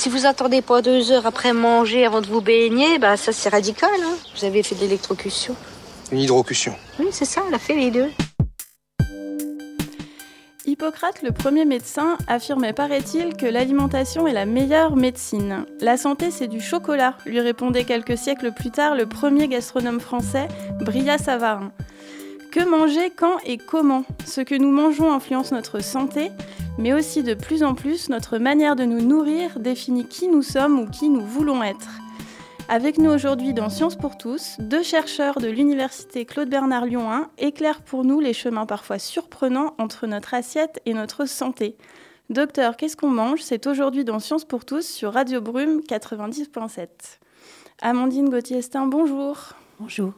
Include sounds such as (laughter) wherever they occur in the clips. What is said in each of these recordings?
Si vous attendez pas deux heures après manger avant de vous baigner, bah ça c'est radical. Hein. Vous avez fait de l'électrocution. Une hydrocution. Oui, c'est ça, elle a fait les deux. Hippocrate, le premier médecin, affirmait, paraît-il, que l'alimentation est la meilleure médecine. La santé, c'est du chocolat, lui répondait quelques siècles plus tard le premier gastronome français, Brillat Savarin. Que manger, quand et comment? Ce que nous mangeons influence notre santé, mais aussi de plus en plus notre manière de nous nourrir définit qui nous sommes ou qui nous voulons être. Avec nous aujourd'hui dans Sciences pour tous, deux chercheurs de l'université Claude Bernard Lyon 1 éclairent pour nous les chemins parfois surprenants entre notre assiette et notre santé. Docteur, qu'est-ce qu'on mange? C'est aujourd'hui dans Sciences pour tous sur Radio Brume 90.7. Amandine Gauthier-Estin, bonjour. Bonjour.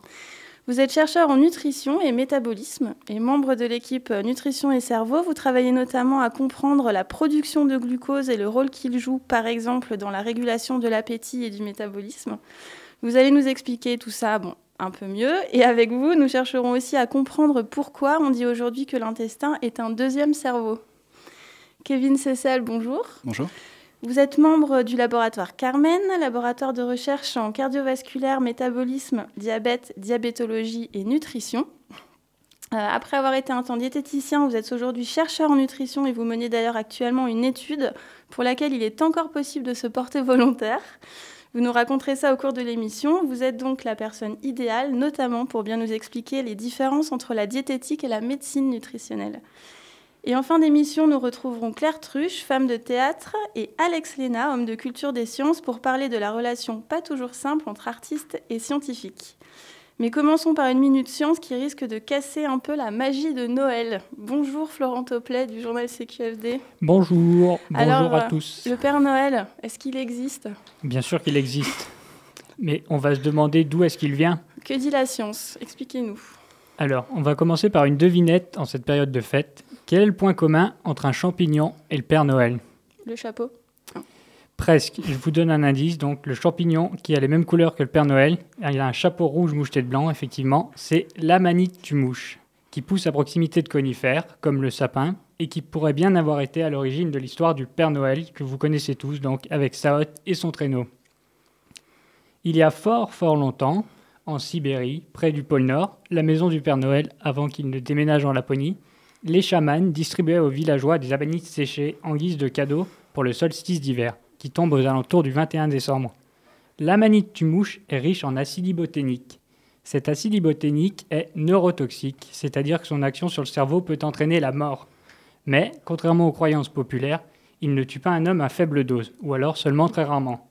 Vous êtes chercheur en nutrition et métabolisme et membre de l'équipe Nutrition et Cerveau. Vous travaillez notamment à comprendre la production de glucose et le rôle qu'il joue, par exemple, dans la régulation de l'appétit et du métabolisme. Vous allez nous expliquer tout ça, un peu mieux. Et avec vous, nous chercherons aussi à comprendre pourquoi on dit aujourd'hui que l'intestin est un deuxième cerveau. Kevin Cessel, bonjour. Bonjour. Vous êtes membre du laboratoire Carmen, laboratoire de recherche en cardiovasculaire, métabolisme, diabète, diabétologie et nutrition. Euh, après avoir été un temps diététicien, vous êtes aujourd'hui chercheur en nutrition et vous menez d'ailleurs actuellement une étude pour laquelle il est encore possible de se porter (laughs) volontaire. Vous nous raconterez ça au cours de l'émission. Vous êtes donc la personne idéale, notamment pour bien nous expliquer les différences entre la diététique et la médecine nutritionnelle. Et en fin d'émission, nous retrouverons Claire Truche, femme de théâtre, et Alex Léna, homme de culture des sciences, pour parler de la relation pas toujours simple entre artistes et scientifiques. Mais commençons par une minute science qui risque de casser un peu la magie de Noël. Bonjour Florent Toplet du journal CQFD. Bonjour, bonjour à tous. Le Père Noël, est-ce qu'il existe? Bien sûr qu'il existe. Mais on va se demander d'où est-ce qu'il vient. Que dit la science? Expliquez-nous. Alors, on va commencer par une devinette en cette période de fête. Quel est le point commun entre un champignon et le Père Noël? Le chapeau Presque. Je vous donne un indice. Donc, le champignon qui a les mêmes couleurs que le Père Noël, il a un chapeau rouge moucheté de blanc, effectivement, c'est l'amanite tumouche, qui pousse à proximité de conifères, comme le sapin, et qui pourrait bien avoir été à l'origine de l'histoire du Père Noël, que vous connaissez tous, donc avec sa hotte et son traîneau. Il y a fort, fort longtemps, en Sibérie, près du pôle Nord, la maison du Père Noël, avant qu'il ne déménage en Laponie, les chamans distribuaient aux villageois des amanites séchées en guise de cadeau pour le solstice d'hiver, qui tombe aux alentours du 21 décembre. L'amanite tumouche est riche en acide iboténique. Cet acide est neurotoxique, c'est-à-dire que son action sur le cerveau peut entraîner la mort. Mais, contrairement aux croyances populaires, il ne tue pas un homme à faible dose, ou alors seulement très rarement.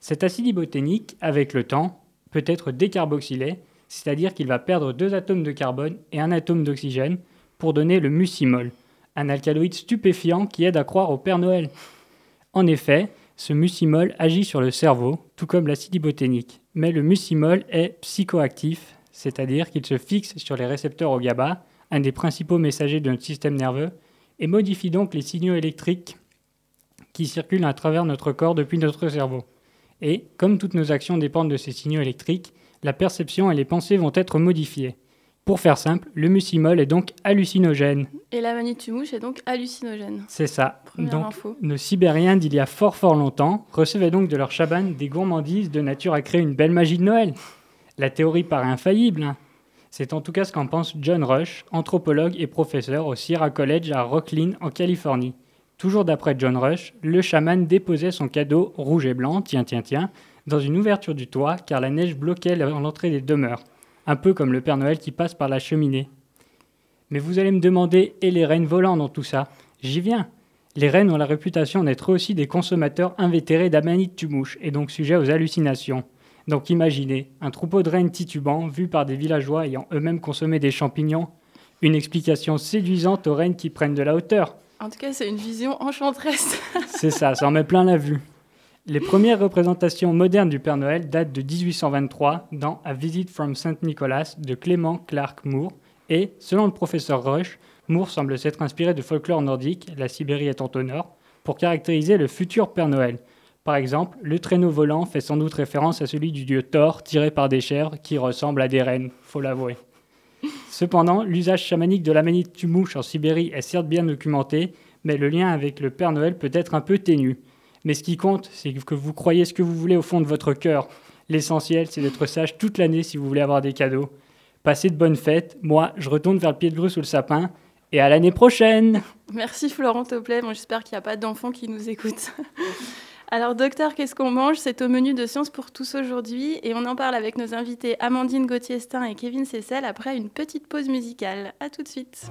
Cet acide iboténique, avec le temps, peut être décarboxylé, c'est-à-dire qu'il va perdre deux atomes de carbone et un atome d'oxygène, pour donner le mucimol, un alcaloïde stupéfiant qui aide à croire au Père Noël. En effet, ce mucimol agit sur le cerveau, tout comme l'acide iboténique, mais le mucimol est psychoactif, c'est-à-dire qu'il se fixe sur les récepteurs au GABA, un des principaux messagers de notre système nerveux, et modifie donc les signaux électriques qui circulent à travers notre corps depuis notre cerveau. Et, comme toutes nos actions dépendent de ces signaux électriques, la perception et les pensées vont être modifiées. Pour faire simple, le mucimol est donc hallucinogène. Et la tumouche est donc hallucinogène. C'est ça. Première donc, info. nos Sibériens d'il y a fort fort longtemps recevaient donc de leur chaban des gourmandises de nature à créer une belle magie de Noël. La théorie paraît infaillible. hein. C'est en tout cas ce qu'en pense John Rush, anthropologue et professeur au Sierra College à Rocklin en Californie. Toujours d'après John Rush, le chaman déposait son cadeau rouge et blanc, tiens tiens tiens, dans une ouverture du toit car la neige bloquait l'entrée des demeures un peu comme le Père Noël qui passe par la cheminée. Mais vous allez me demander, et les rennes volants dans tout ça? J'y viens. Les rennes ont la réputation d'être aussi des consommateurs invétérés d'amanite tumouche et donc sujets aux hallucinations. Donc imaginez, un troupeau de rennes titubants vu par des villageois ayant eux-mêmes consommé des champignons. Une explication séduisante aux rennes qui prennent de la hauteur. En tout cas, c'est une vision enchanteresse. C'est ça, ça en met plein la vue. Les premières représentations modernes du Père Noël datent de 1823 dans A Visit from St. Nicholas de Clément Clark Moore. Et, selon le professeur Rush, Moore semble s'être inspiré de folklore nordique, la Sibérie étant au nord, pour caractériser le futur Père Noël. Par exemple, le traîneau volant fait sans doute référence à celui du dieu Thor tiré par des chèvres qui ressemblent à des rennes, faut l'avouer. Cependant, l'usage chamanique de la manite tumouche en Sibérie est certes bien documenté, mais le lien avec le Père Noël peut être un peu ténu. Mais ce qui compte, c'est que vous croyez ce que vous voulez au fond de votre cœur. L'essentiel, c'est d'être sage toute l'année si vous voulez avoir des cadeaux. Passez de bonnes fêtes. Moi, je retourne vers le pied de grue sous le sapin. Et à l'année prochaine Merci Florent Toplet. J'espère qu'il n'y a pas d'enfants qui nous écoutent. (laughs) Alors, docteur, qu'est-ce qu'on mange? C'est au menu de Sciences pour tous aujourd'hui. Et on en parle avec nos invités Amandine Gauthier-Stein et Kevin Cessel après une petite pause musicale. A tout de suite.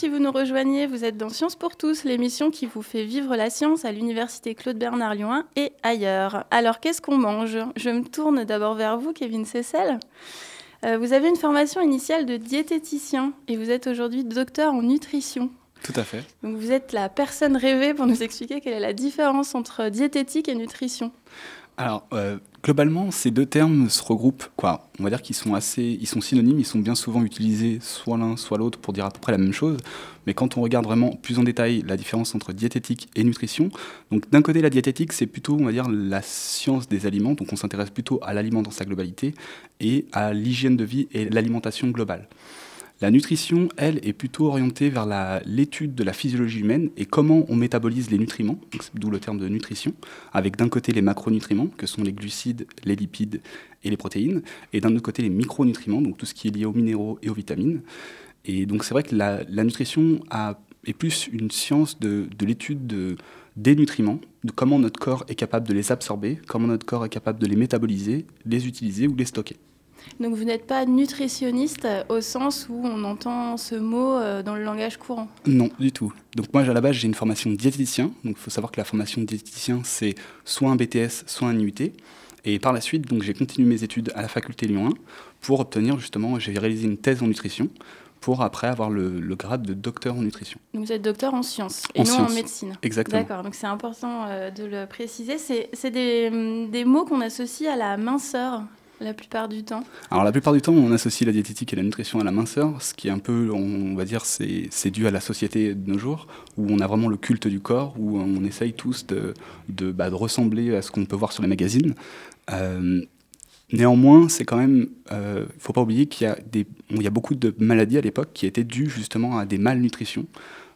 Si vous nous rejoignez, vous êtes dans Science pour tous, l'émission qui vous fait vivre la science à l'Université Claude Bernard Lyon et ailleurs. Alors qu'est-ce qu'on mange? Je me tourne d'abord vers vous, Kevin Cessel. Euh, vous avez une formation initiale de diététicien et vous êtes aujourd'hui docteur en nutrition. Tout à fait. Donc vous êtes la personne rêvée pour nous expliquer quelle est la différence entre diététique et nutrition. Alors, euh, globalement, ces deux termes se regroupent, quoi. On va dire qu'ils sont assez, sont synonymes, ils sont bien souvent utilisés soit l'un, soit l'autre pour dire à peu près la même chose. Mais quand on regarde vraiment plus en détail la différence entre diététique et nutrition, donc d'un côté, la diététique, c'est plutôt, on va dire, la science des aliments, donc on s'intéresse plutôt à l'aliment dans sa globalité et à l'hygiène de vie et l'alimentation globale. La nutrition, elle, est plutôt orientée vers l'étude de la physiologie humaine et comment on métabolise les nutriments, d'où le terme de nutrition, avec d'un côté les macronutriments, que sont les glucides, les lipides et les protéines, et d'un autre côté les micronutriments, donc tout ce qui est lié aux minéraux et aux vitamines. Et donc c'est vrai que la, nutrition est plus une science de, l'étude des nutriments, de comment notre corps est capable de les absorber, comment notre corps est capable de les métaboliser, les utiliser ou les stocker. Donc vous n'êtes pas nutritionniste au sens où on entend ce mot euh, dans le langage courant Non, du tout. Donc moi, à la base, j'ai une formation diététicien. Donc il faut savoir que la formation de diététicien, c'est soit un BTS, soit un UT. Et par la suite, donc j'ai continué mes études à la faculté Lyon 1 pour obtenir justement, j'ai réalisé une thèse en nutrition pour après avoir le, grade de docteur en nutrition. Donc vous êtes docteur en sciences et non en médecine. Exactement. D'accord, donc c'est important euh, de le préciser. C'est des, des, mots qu'on associe à la minceur la plupart du temps Alors la plupart du temps, on associe la diététique et la nutrition à la minceur, ce qui est un peu, on va dire, c'est dû à la société de nos jours, où on a vraiment le culte du corps, où on essaye tous de, de, bah, ressembler à ce qu'on peut voir sur les magazines. Euh, néanmoins, c'est quand même, il euh, ne faut pas oublier qu'il y, a y a beaucoup de maladies à l'époque qui étaient dues justement à des malnutritions.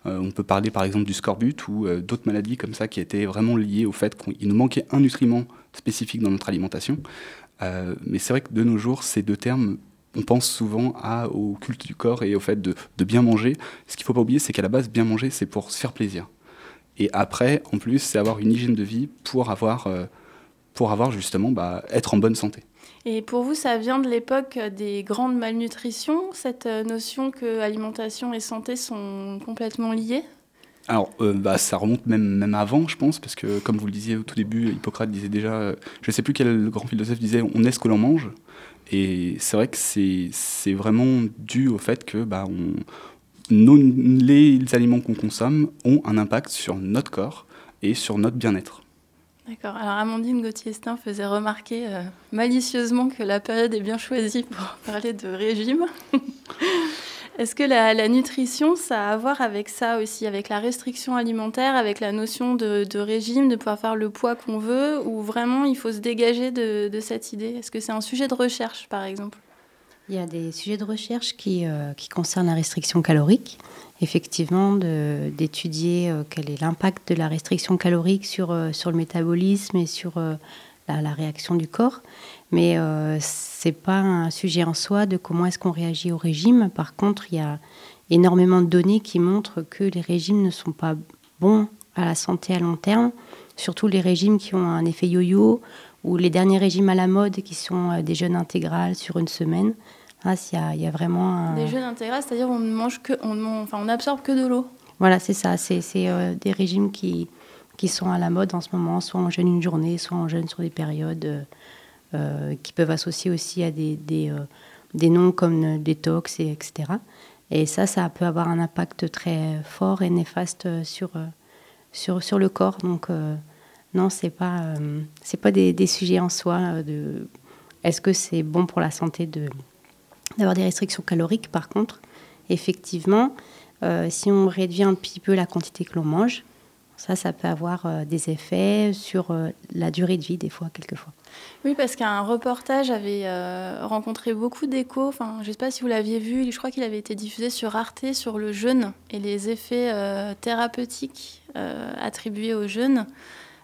Euh, on peut parler par exemple du scorbut ou d'autres maladies comme ça qui étaient vraiment liées au fait qu'il nous manquait un nutriment spécifique dans notre alimentation. Euh, mais c'est vrai que de nos jours, ces deux termes, on pense souvent au culte du corps et au fait de, bien manger. Ce qu'il ne faut pas oublier, c'est qu'à la base, bien manger, c'est pour se faire plaisir. Et après, en plus, c'est avoir une hygiène de vie pour avoir, euh, pour avoir justement, bah, être en bonne santé. Et pour vous, ça vient de l'époque des grandes malnutritions, cette euh, notion que alimentation et santé sont complètement liées? Alors, euh, bah, ça remonte même, même avant, je pense, parce que, comme vous le disiez au tout début, Hippocrate disait déjà, je ne sais plus quel grand philosophe disait, on est ce que l'on mange. Et c'est vrai que c'est vraiment dû au fait que bah, on, les aliments qu'on consomme ont un impact sur notre corps et sur notre bien-être. D'accord. Alors Amandine Gauthier-Stein faisait remarquer euh, malicieusement que la période est bien choisie pour parler de régime. (laughs) Est-ce que la, nutrition, ça a à voir avec ça aussi, avec la restriction alimentaire, avec la notion de, régime, de pouvoir faire le poids qu'on veut, ou vraiment il faut se dégager de, cette idée? Est-ce que c'est un sujet de recherche, par exemple? Il y a des sujets de recherche qui, euh, qui concernent la restriction calorique. Effectivement, d'étudier euh, quel est l'impact de la restriction calorique sur, euh, sur le métabolisme et sur la, la, réaction du corps. Mais c'est pas un sujet en soi de comment est-ce qu'on réagit au régime. Par contre, il y a énormément de données qui montrent que les régimes ne sont pas bons à la santé à long terme, surtout les régimes qui ont un effet yo-yo ou les derniers régimes à la mode qui sont euh, des jeûnes intégrales sur une semaine. Ah, il y, a vraiment des jeûnes intégrales, c'est-à-dire on ne mange que, on, enfin, on absorbe que de l'eau. Voilà, c'est ça. C'est euh, des régimes qui qui sont à la mode en ce moment, soit en jeûne une journée, soit en jeûne sur des périodes. Euh, euh, qui peuvent associer aussi à des, des, euh, des noms comme détox, et etc. Et ça, ça peut avoir un impact très fort et néfaste sur, euh, sur, sur le corps. Donc, non, ce n'est pas, pas des, des, sujets en soi. De, est-ce que c'est bon pour la santé de, d'avoir des restrictions caloriques Par contre, effectivement, si on réduit un petit peu la quantité que l'on mange, ça, ça peut avoir des effets sur la durée de vie, des fois, quelquefois. Oui, parce qu'un reportage avait euh, rencontré beaucoup d'échos. Enfin, je ne sais pas si vous l'aviez vu, je crois qu'il avait été diffusé sur Arte sur le jeûne et les effets euh, thérapeutiques euh, attribués au jeûne,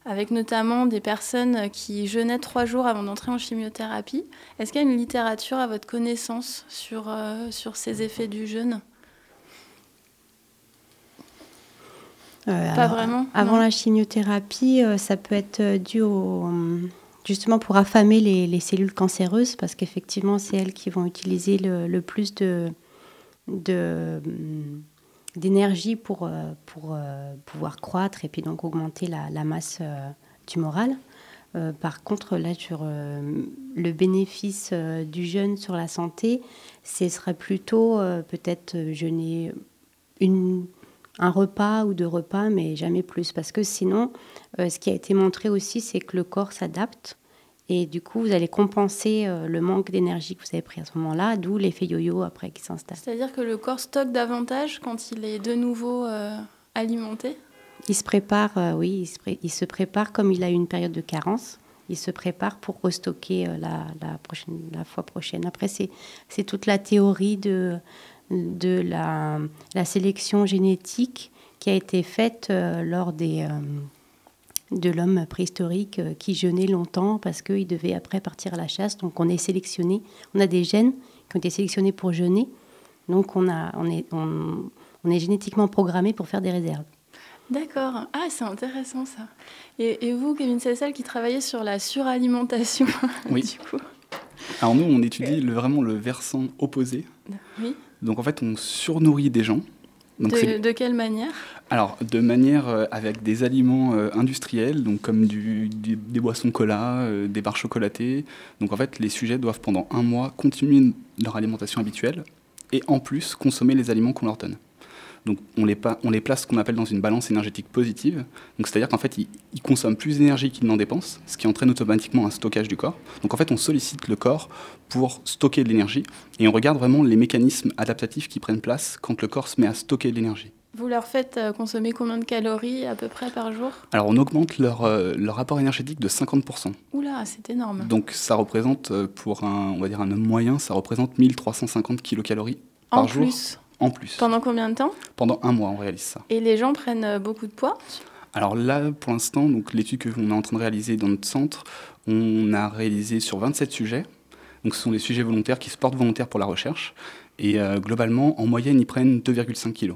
avec notamment des personnes qui jeûnaient trois jours avant d'entrer en chimiothérapie. Est-ce qu'il y a une littérature à votre connaissance sur, sur ces effets du jeûne? Pas vraiment. Avant la chimiothérapie, ça peut être dû au justement pour affamer les, cellules cancéreuses, parce qu'effectivement, c'est elles qui vont utiliser le, plus de, d'énergie pour, euh, euh, pouvoir croître et puis donc augmenter la, masse euh, tumorale. par contre, là, sur le bénéfice du jeûne sur la santé, ce serait plutôt peut-être jeûner une, un repas ou deux repas, mais jamais plus. Parce que sinon, ce qui a été montré aussi, c'est que le corps s'adapte et du coup, vous allez compenser euh, le manque d'énergie que vous avez pris à ce moment-là, d'où l'effet yo-yo après qui s'installe. C'est-à-dire que le corps stocke davantage quand il est de nouveau euh, alimenté? Il se prépare, euh, oui, il se, prépare comme il a eu une période de carence. Il se prépare pour restocker la, la, prochaine, la fois prochaine. Après, c'est toute la théorie de, de la, la, sélection génétique qui a été faite lors des de l'homme préhistorique euh, qui jeûnait longtemps parce qu'il devait après partir à la chasse. Donc on est sélectionné, on a des gènes qui ont été sélectionnés pour jeûner. Donc on, a, on, est, on, est génétiquement programmé pour faire des réserves. D'accord. Ah, c'est intéressant ça. Et, vous, Kevin Cessel, qui travaillez sur la suralimentation, (laughs) oui. du coup Alors nous, on étudie le, vraiment le versant opposé. Oui. Donc en fait, on surnourrit des gens de, quelle manière? Alors, de manière euh, avec des aliments euh, industriels, donc comme des boissons cola, euh, des barres chocolatées. Donc en fait, les sujets doivent pendant un mois continuer leur alimentation habituelle et en plus consommer les aliments qu'on leur donne. Donc on les, on les place ce qu'on appelle dans une balance énergétique positive. Donc c'est-à-dire qu'en fait, ils, consomment plus d'énergie qu'ils n'en dépensent, ce qui entraîne automatiquement un stockage du corps. Donc en fait, on sollicite le corps pour stocker de l'énergie et on regarde vraiment les mécanismes adaptatifs qui prennent place quand le corps se met à stocker de l'énergie. Vous leur faites euh, consommer combien de calories à peu près par jour? Alors on augmente leur, euh, leur, rapport énergétique de 50%. Oula, c'est énorme. Donc ça représente euh, pour un, on va dire un homme moyen, ça représente 1350 kilocalories par jour. Plus en plus. Pendant combien de temps? Pendant un mois, on réalise ça. Et les gens prennent euh, beaucoup de poids? Alors là, pour l'instant, donc l'étude que l'on est en train de réaliser dans notre centre, on a réalisé sur 27 sujets. Donc ce sont des sujets volontaires qui se portent volontaires pour la recherche. Et euh, globalement, en moyenne, ils prennent 2,5 kg.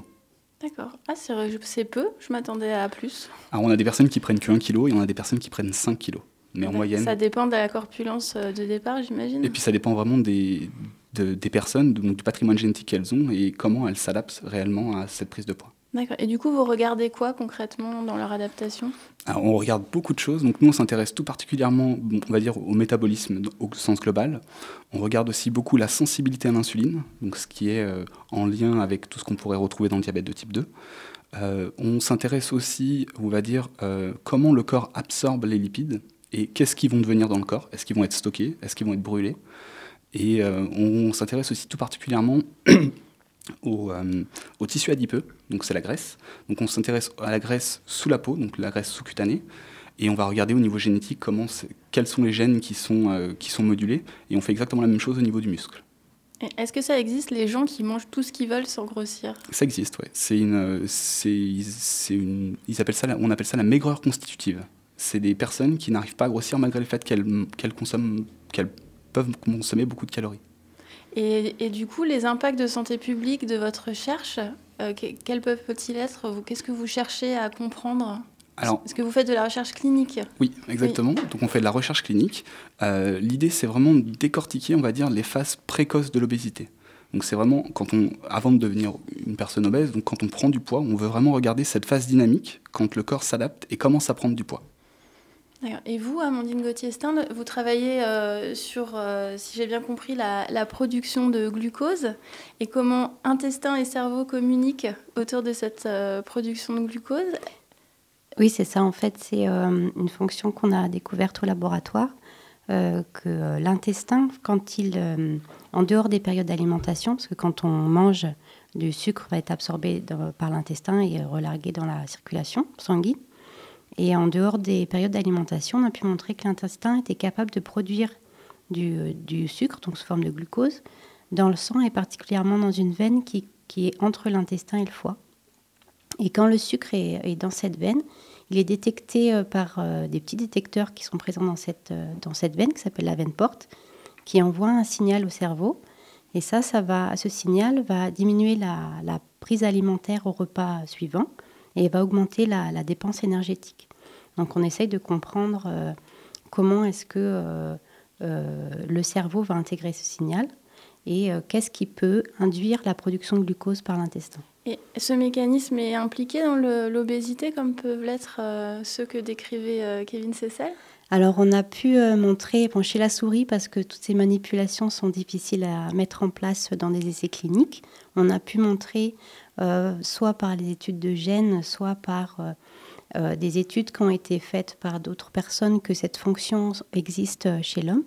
D'accord. Ah, c'est peu, je m'attendais à plus. Alors on a des personnes qui prennent que 1 kg et on a des personnes qui prennent 5 kg. Mais en moyenne. Ça dépend de la corpulence euh, de départ, j'imagine. Et puis ça dépend vraiment des, des personnes, donc du patrimoine génétique qu'elles ont et comment elles s'adaptent réellement à cette prise de poids. D'accord. Et du coup, vous regardez quoi concrètement dans leur adaptation? On regarde beaucoup de choses. Donc nous, on s'intéresse tout particulièrement, on va dire, au métabolisme au sens global. On regarde aussi beaucoup la sensibilité à l'insuline, donc ce qui est euh, en lien avec tout ce qu'on pourrait retrouver dans le diabète de type 2. Euh, on s'intéresse aussi, on va dire, euh, comment le corps absorbe les lipides et qu'est-ce qu'ils vont devenir dans le corps? Est-ce qu'ils vont être stockés? Est-ce qu'ils vont être brûlés? Et euh, on s'intéresse aussi tout particulièrement (clears throat) au, au, tissu adipeux, donc c'est la graisse. Donc on s'intéresse à la graisse sous la peau, donc la graisse sous-cutanée. Et on va regarder au niveau génétique comment quels sont les gènes qui sont, qui sont modulés. Et on fait exactement la même chose au niveau du muscle. Est-ce que ça existe, les gens qui mangent tout ce qu'ils veulent sans grossir? Ça existe, oui. C'est une, c'est, une, ils appellent ça, on appelle ça la maigreur constitutive. C'est des personnes qui n'arrivent pas à grossir malgré le fait qu'elles, consomment, qu'elles peuvent consommer beaucoup de calories. Et, et, du coup, les impacts de santé publique de votre recherche, euh, quels peuvent-ils être? Qu'est-ce que vous cherchez à comprendre? Est-ce que vous faites de la recherche clinique? Oui, exactement. Donc on fait de la recherche clinique. Euh, l'idée, c'est vraiment de décortiquer, on va dire, les phases précoces de l'obésité. Donc c'est vraiment quand on, avant de devenir une personne obèse, donc quand on prend du poids, on veut vraiment regarder cette phase dynamique quand le corps s'adapte et commence à prendre du poids. Et vous, Amandine Gauthier-Stein, vous travaillez euh, sur, euh, si j'ai bien compris, la, production de glucose et comment intestin et cerveau communiquent autour de cette production de glucose? Oui, c'est ça. En fait, c'est euh, une fonction qu'on a découverte au laboratoire, euh, que euh, l'intestin, quand il, en dehors des périodes d'alimentation, parce que quand on mange, du sucre va être absorbé par l'intestin et relargué dans la circulation sanguine. Et en dehors des périodes d'alimentation, on a pu montrer que l'intestin était capable de produire du, sucre, donc sous forme de glucose, dans le sang et particulièrement dans une veine qui, est entre l'intestin et le foie. Et quand le sucre est, dans cette veine, il est détecté euh, par euh, des petits détecteurs qui sont présents dans cette, euh, dans cette veine, qui s'appelle la veine porte, qui envoie un signal au cerveau. Et ça, ça va, ce signal va diminuer la prise alimentaire au repas suivant et va augmenter la, la dépense énergétique. Donc on essaye de comprendre comment est-ce que le cerveau va intégrer ce signal et qu'est-ce qui peut induire la production de glucose par l'intestin. Et ce mécanisme est impliqué dans l'obésité comme peuvent l'être euh, ceux que décrivait euh, Kevin Cessel alors, on a pu euh, montrer bon, chez la souris, parce que toutes ces manipulations sont difficiles à mettre en place dans des essais cliniques, on a pu montrer, soit par les études de gènes, soit par des études qui ont été faites par d'autres personnes, que cette fonction existe chez l'homme.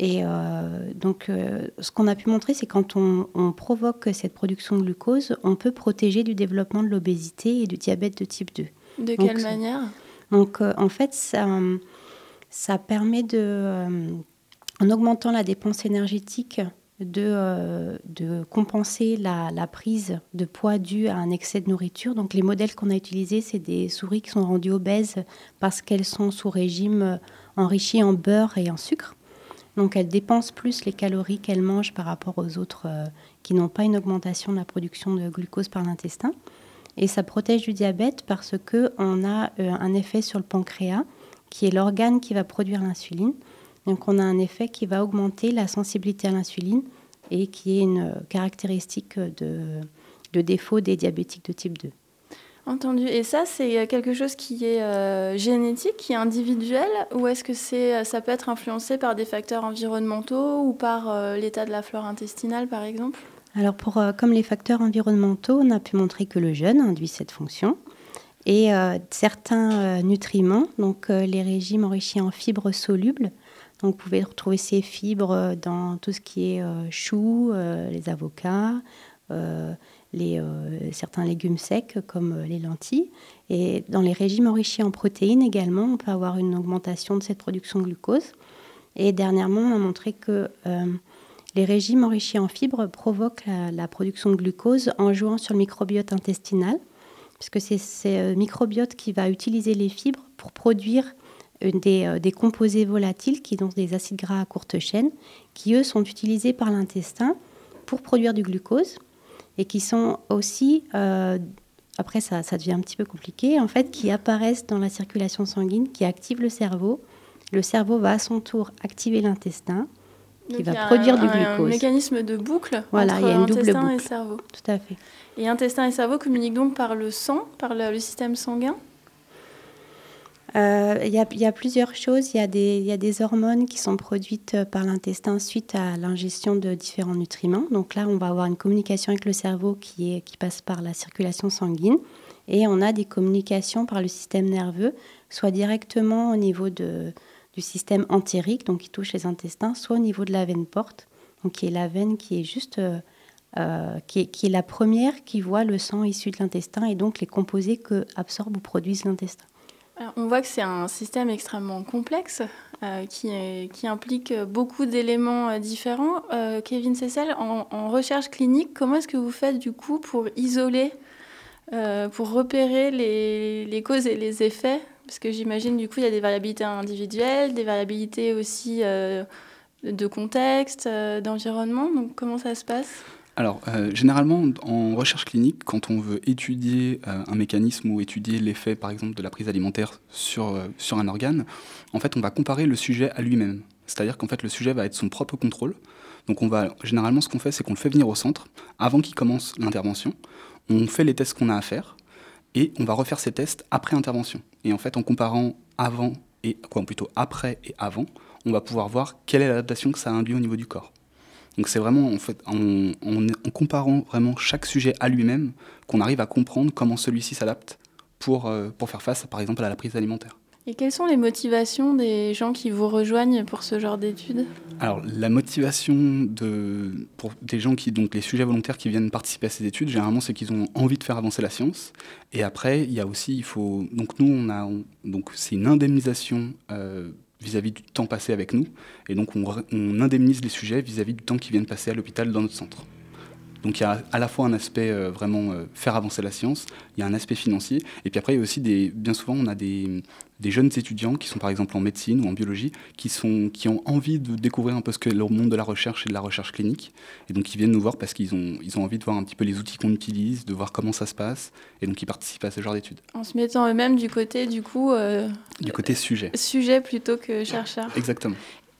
Et euh, donc, euh, ce qu'on a pu montrer, c'est quand on, provoque cette production de glucose, on peut protéger du développement de l'obésité et du diabète de type 2. De quelle manière? Donc, euh, en fait, ça, ça permet de, en augmentant la dépense énergétique, de, de compenser la, prise de poids due à un excès de nourriture. Donc, les modèles qu'on a utilisés, c'est des souris qui sont rendues obèses parce qu'elles sont sous régime enrichi en beurre et en sucre. Donc elle dépense plus les calories qu'elle mange par rapport aux autres euh, qui n'ont pas une augmentation de la production de glucose par l'intestin. Et ça protège du diabète parce qu'on a euh, un effet sur le pancréas, qui est l'organe qui va produire l'insuline. Donc on a un effet qui va augmenter la sensibilité à l'insuline et qui est une caractéristique de, de défaut des diabétiques de type 2. Entendu. Et ça, c'est quelque chose qui est euh, génétique, qui est individuel, ou est-ce que c'est, ça peut être influencé par des facteurs environnementaux ou par euh, l'état de la flore intestinale, par exemple? Alors, pour, euh, comme les facteurs environnementaux, on a pu montrer que le jeûne induit cette fonction. Et certains nutriments, donc les régimes enrichis en fibres solubles, donc vous pouvez retrouver ces fibres dans tout ce qui est choux, les avocats, les, euh, certains légumes secs comme euh, les lentilles. Et dans les régimes enrichis en protéines également, on peut avoir une augmentation de cette production de glucose. Et dernièrement, on a montré que euh, les régimes enrichis en fibres provoquent la, production de glucose en jouant sur le microbiote intestinal, puisque c'est ce microbiote qui va utiliser les fibres pour produire des, des, composés volatiles qui sont des acides gras à courte chaîne, qui eux sont utilisés par l'intestin pour produire du glucose et qui sont aussi, euh, après ça, ça, devient un petit peu compliqué, en fait, qui apparaissent dans la circulation sanguine, qui activent le cerveau. Le cerveau va à son tour activer l'intestin, qui va produire du glucose. un mécanisme de boucle voilà, entre il y a une intestin double et cerveau. Tout à fait. Et intestin et cerveau communiquent donc par le sang, par le système sanguin euh, il y, a plusieurs choses. Il y, a des hormones qui sont produites euh, par l'intestin suite à l'ingestion de différents nutriments. Donc là, on va avoir une communication avec le cerveau qui, passe par la circulation sanguine. Et on a des communications par le système nerveux, soit directement au niveau du système entérique, donc qui touche les intestins, soit au niveau de la veine porte, qui est la veine qui est juste, euh, qui, est, qui, est, la première qui voit le sang issu de l'intestin et donc les composés que absorbe ou produisent l'intestin. On voit que c'est un système extrêmement complexe euh, qui, implique beaucoup d'éléments différents. Euh, Kevin Cessel, en, recherche clinique, comment est-ce que vous faites du coup pour isoler, euh, pour repérer les, les, causes et les effets? Parce que j'imagine du coup il y a des variabilités individuelles, des variabilités aussi de contexte, d'environnement. Donc comment ça se passe? Alors, euh, généralement, en recherche clinique, quand on veut étudier euh, un mécanisme ou étudier l'effet, par exemple, de la prise alimentaire sur, euh, sur un organe, en fait, on va comparer le sujet à lui-même. C'est-à-dire qu'en fait, le sujet va être son propre contrôle. Donc, on va, généralement, ce qu'on fait, c'est qu'on le fait venir au centre avant qu'il commence l'intervention. On fait les tests qu'on a à faire et on va refaire ces tests après intervention. Et en fait, en comparant avant et, quoi, plutôt après et avant, on va pouvoir voir quelle est l'adaptation que ça a induit au niveau du corps. Donc c'est vraiment en, fait, en, en, en, comparant vraiment chaque sujet à lui-même qu'on arrive à comprendre comment celui-ci s'adapte pour, euh, pour faire face par exemple à la prise alimentaire. Et quelles sont les motivations des gens qui vous rejoignent pour ce genre d'études? Alors la motivation de, pour des gens qui, donc les sujets volontaires qui viennent participer à ces études, généralement c'est qu'ils ont envie de faire avancer la science. Et après, il y a aussi, il faut, donc nous on a, on, donc c'est une indemnisation euh, vis-à-vis -vis du temps passé avec nous. Et donc on, indemnise les sujets vis-à-vis -vis du temps qu'ils viennent passer à l'hôpital dans notre centre. Donc il y a à la fois un aspect euh, vraiment euh, faire avancer la science, il y a un aspect financier, et puis après il y a aussi des, bien souvent on a des, des jeunes étudiants qui sont par exemple en médecine ou en biologie, qui, sont, qui ont envie de découvrir un peu ce que le monde de la recherche et de la recherche clinique, et donc ils viennent nous voir parce qu'ils ont, ils ont envie de voir un petit peu les outils qu'on utilise, de voir comment ça se passe, et donc ils participent à ce genre d'études. En se mettant eux-mêmes du côté du coup... Euh, du côté sujet. Sujet plutôt que chercheur. Exactement.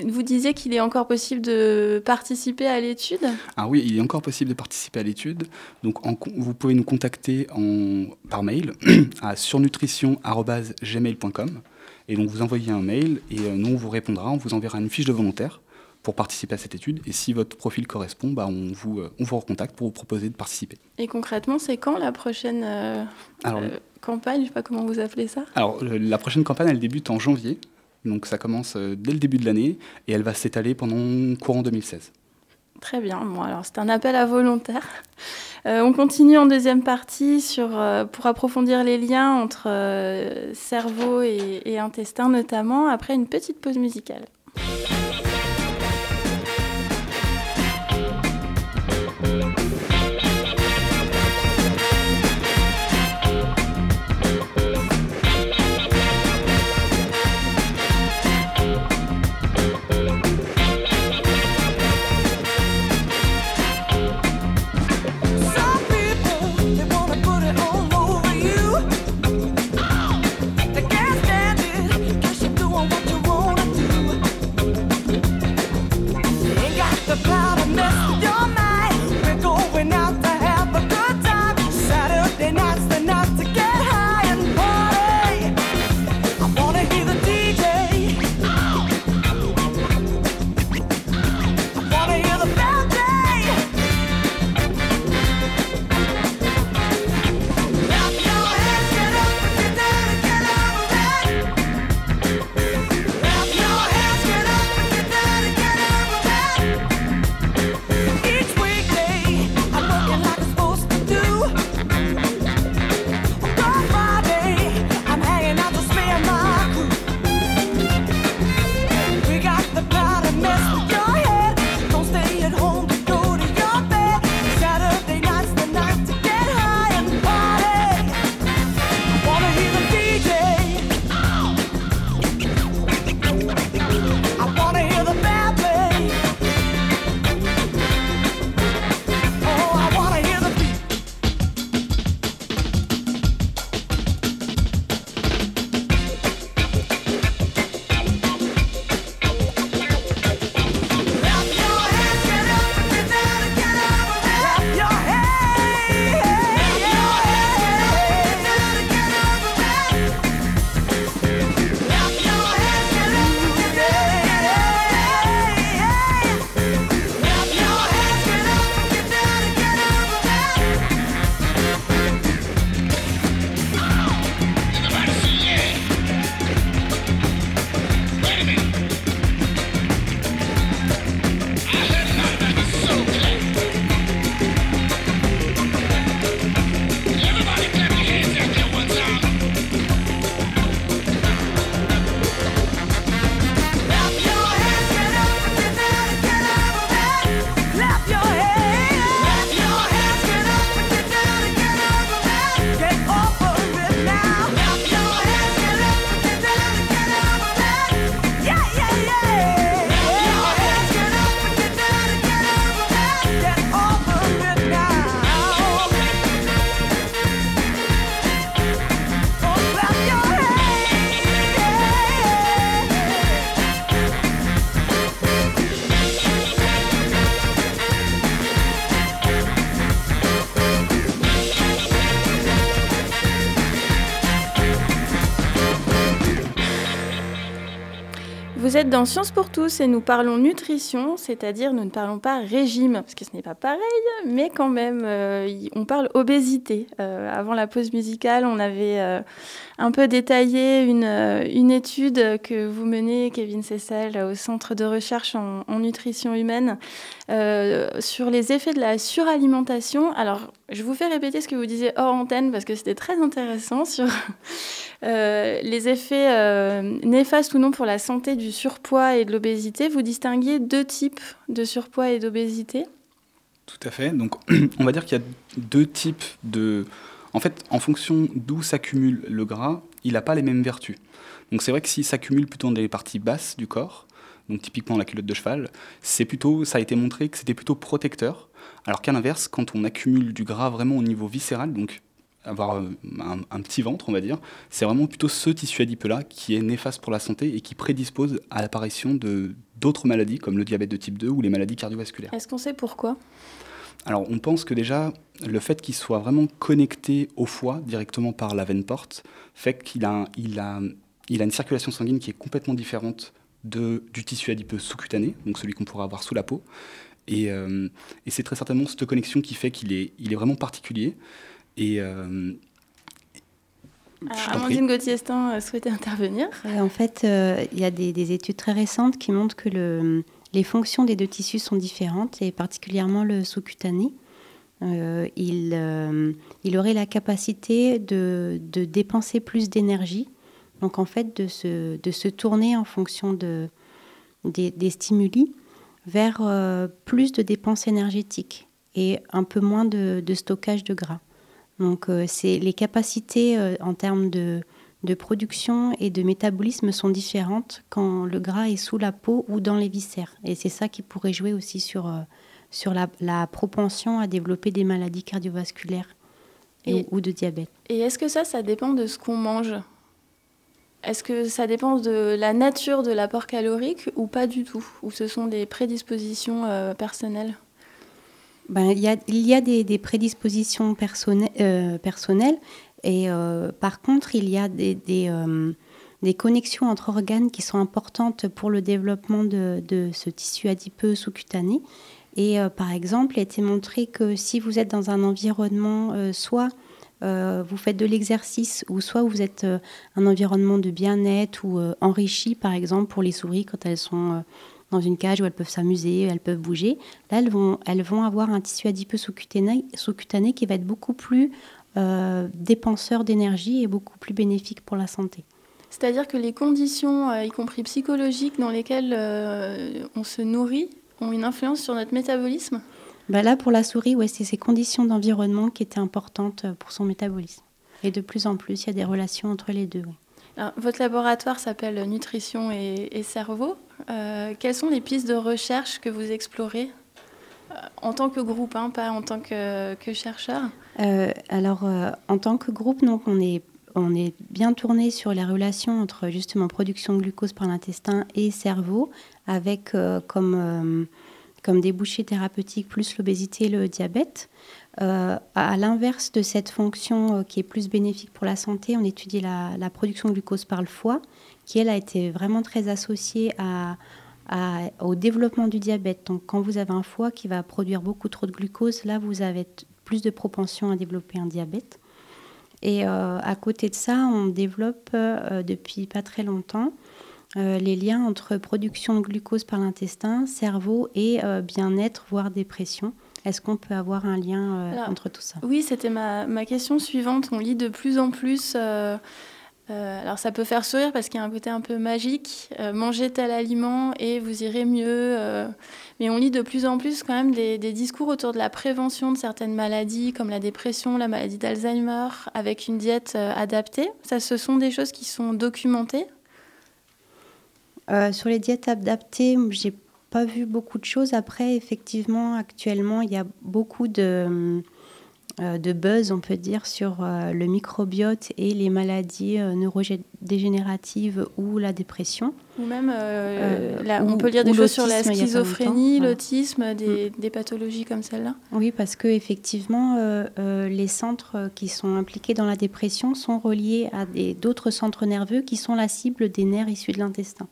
Vous disiez qu'il est encore possible de participer à l'étude? Ah oui, il est encore possible de participer à l'étude. Donc en, vous pouvez nous contacter en, par mail (clears throat) à surnutrition.gmail.com et donc vous envoyez un mail et euh, nous on vous répondra, on vous enverra une fiche de volontaire pour participer à cette étude et si votre profil correspond, bah, on, vous, euh, on vous recontacte pour vous proposer de participer. Et concrètement, c'est quand la prochaine euh, Alors, euh, campagne? Je ne sais pas comment vous appelez ça. Alors la prochaine campagne, elle débute en janvier. Donc ça commence dès le début de l'année et elle va s'étaler pendant courant 2016. Très bien. Bon, alors c'est un appel à volontaires. (laughs) Euh, on continue en deuxième partie sur, euh, pour approfondir les liens entre euh, cerveau et intestin notamment, après une petite pause musicale. Dans Sciences pour tous et nous parlons nutrition, c'est-à-dire nous ne parlons pas régime, parce que ce n'est pas pareil, mais quand même, euh, on parle obésité. Euh, avant la pause musicale, on avait euh, un peu détaillé une, une, étude que vous menez, Kevin Cessel, au Centre de recherche en, nutrition humaine, sur les effets de la suralimentation. Alors, je vous fais répéter ce que vous disiez hors antenne, parce que c'était très intéressant sur les effets néfastes ou non pour la santé du surpoids et de l'obésité, vous distinguez deux types de surpoids et d'obésité? Tout à fait. Donc, (clears throat) on va dire qu'il y a deux types de. En fait, en fonction d'où s'accumule le gras, il n'a pas les mêmes vertus. Donc, c'est vrai que s'il s'accumule plutôt dans les parties basses du corps, donc typiquement la culotte de cheval, c'est plutôt, ça a été montré que c'était plutôt protecteur. Alors qu'à l'inverse, quand on accumule du gras vraiment au niveau viscéral, donc avoir euh, un, petit ventre, on va dire, c'est vraiment plutôt ce tissu adipeux-là qui est néfaste pour la santé et qui prédispose à l'apparition de d'autres maladies comme le diabète de type 2 ou les maladies cardiovasculaires. Est-ce qu'on sait pourquoi? Alors on pense que déjà le fait qu'il soit vraiment connecté au foie directement par la veine porte fait qu'il a, il a, il a une circulation sanguine qui est complètement différente de, du tissu adipeux sous-cutané, donc celui qu'on pourrait avoir sous la peau. Et, euh, et c'est très certainement cette connexion qui fait qu'il est, il est vraiment particulier. Et. Euh, Amandine Gauthier-Estin euh, souhaitait intervenir. en fait, euh, il y a des, études très récentes qui montrent que le, les fonctions des deux tissus sont différentes, et particulièrement le sous-cutané. il, il, aurait la capacité de, dépenser plus d'énergie, donc en fait de se, de se tourner en fonction de, des, stimuli vers plus de dépenses énergétiques et un peu moins de, stockage de gras. Donc euh, c'est les capacités euh, en termes de, production et de métabolisme sont différentes quand le gras est sous la peau ou dans les viscères. Et c'est ça qui pourrait jouer aussi sur, euh, sur la, propension à développer des maladies cardiovasculaires et, ou de diabète. Et est-ce que ça, ça dépend de ce qu'on mange? Est-ce que ça dépend de la nature de l'apport calorique ou pas du tout? Ou ce sont des prédispositions personnelles? Ben, il, y a, il y a des, prédispositions euh, personnelles et euh, par contre, il y a des, euh, des, connexions entre organes qui sont importantes pour le développement de, de ce tissu adipeux sous-cutané. Et par exemple, il a été montré que si vous êtes dans un environnement, soit vous faites de l'exercice, ou soit vous êtes un environnement de bien-être ou enrichi, par exemple, pour les souris quand elles sont dans une cage où elles peuvent s'amuser, elles peuvent bouger. Là, elles vont, elles vont avoir un tissu adipeux sous-cutané, sous-cutané qui va être beaucoup plus euh, dépenseur d'énergie et beaucoup plus bénéfique pour la santé. C'est-à-dire que les conditions, euh, y compris psychologiques, dans lesquelles euh, on se nourrit, ont une influence sur notre métabolisme? Ben Là, pour la souris, ouais, c'est ces conditions d'environnement qui étaient importantes pour son métabolisme. Et de plus en plus, il y a des relations entre les deux. votre laboratoire s'appelle Nutrition et Cerveau. Quelles sont les pistes de recherche que vous explorez? En tant que groupe, hein, pas en tant que, chercheur euh, Alors, en tant que groupe, donc, on est on est bien tourné sur les relations entre justement production de glucose par l'intestin et cerveau, avec comme, comme débouché thérapeutique plus l'obésité et le diabète. à l'inverse de cette fonction qui est plus bénéfique pour la santé, on étudie la, production de glucose par le foie, qui elle a été vraiment très associée à, au développement du diabète. Donc quand vous avez un foie qui va produire beaucoup trop de glucose, là vous avez plus de propension à développer un diabète. Et euh, à côté de ça, on développe euh, depuis pas très longtemps euh, les liens entre production de glucose par l'intestin, cerveau et bien-être, voire dépression. Est-ce qu'on peut avoir un lien entre tout ça? Oui, c'était ma, ma, question suivante. On lit de plus en plus euh, alors ça peut faire sourire parce qu'il y a un côté un peu magique, euh, manger tel aliment et vous irez mieux. Euh. mais on lit de plus en plus quand même des, discours autour de la prévention de certaines maladies comme la dépression, la maladie d'Alzheimer, avec une diète adaptée. Ça, ce sont des choses qui sont documentées. sur les diètes adaptées, j'ai pas vu beaucoup de choses. Après, effectivement, actuellement, il y a beaucoup de de buzz, on peut dire, sur euh, le microbiote et les maladies euh, neurodégénératives ou la dépression. Ou même, on peut lire des choses sur la schizophrénie, l'autisme, des, des, pathologies comme celle-là. Oui, parce que effectivement, les centres qui sont impliqués dans la dépression sont reliés à d'autres centres nerveux qui sont la cible des nerfs issus de l'intestin.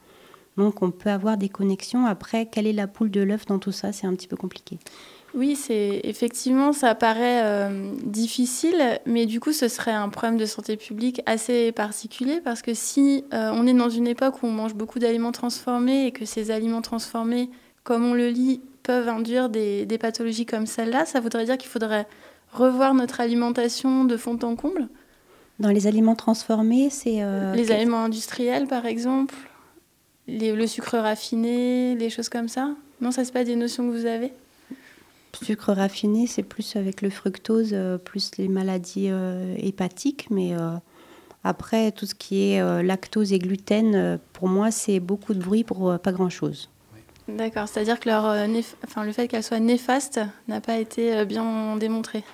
Donc on peut avoir des connexions. Après, quelle est la poule de l'œuf dans tout ça? C'est un petit peu compliqué. Oui, c'est effectivement, ça paraît euh, difficile, mais du coup, ce serait un problème de santé publique assez particulier parce que si euh, on est dans une époque où on mange beaucoup d'aliments transformés et que ces aliments transformés, comme on le lit, peuvent induire des, des pathologies comme celle-là, ça voudrait dire qu'il faudrait revoir notre alimentation de fond en comble. Dans les aliments transformés, c'est... Euh, les aliments industriels, par exemple, les, le sucre raffiné, les choses comme ça Non, ça, c'est pas des notions que vous avez? Sucre raffiné, c'est plus avec le fructose, euh, plus les maladies euh, hépatiques, mais après, tout ce qui est lactose et gluten, pour moi, c'est beaucoup de bruit pour pas grand-chose. D'accord, c'est-à-dire que leur, enfin, le fait qu'elles soient néfastes n'a pas été bien démontré.